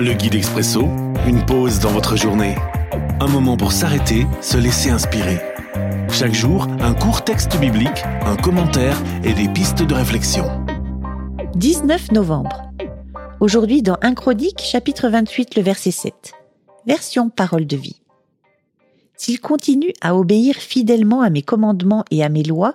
Le guide expresso, une pause dans votre journée. Un moment pour s'arrêter, se laisser inspirer. Chaque jour, un court texte biblique, un commentaire et des pistes de réflexion. 19 novembre. Aujourd'hui dans 1 Chronique, chapitre 28, le verset 7. Version parole de vie. S'il continue à obéir fidèlement à mes commandements et à mes lois,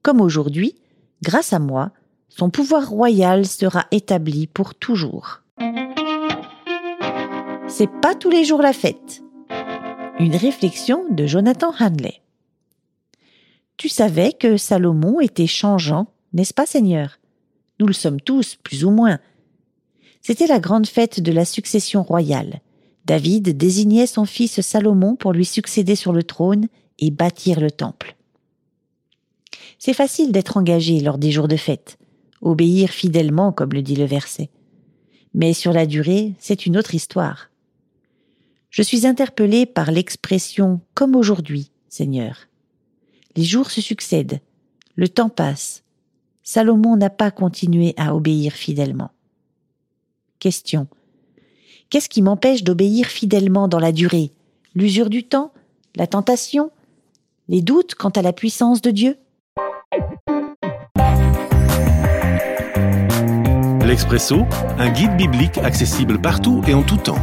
comme aujourd'hui, grâce à moi, son pouvoir royal sera établi pour toujours. C'est pas tous les jours la fête. Une réflexion de Jonathan Hanley. Tu savais que Salomon était changeant, n'est-ce pas, Seigneur? Nous le sommes tous, plus ou moins. C'était la grande fête de la succession royale. David désignait son fils Salomon pour lui succéder sur le trône et bâtir le temple. C'est facile d'être engagé lors des jours de fête, obéir fidèlement comme le dit le verset. Mais sur la durée, c'est une autre histoire. Je suis interpellé par l'expression comme aujourd'hui, Seigneur. Les jours se succèdent, le temps passe. Salomon n'a pas continué à obéir fidèlement. Question. Qu'est-ce qui m'empêche d'obéir fidèlement dans la durée? L'usure du temps? La tentation? Les doutes quant à la puissance de Dieu? L'Expresso, un guide biblique accessible partout et en tout temps.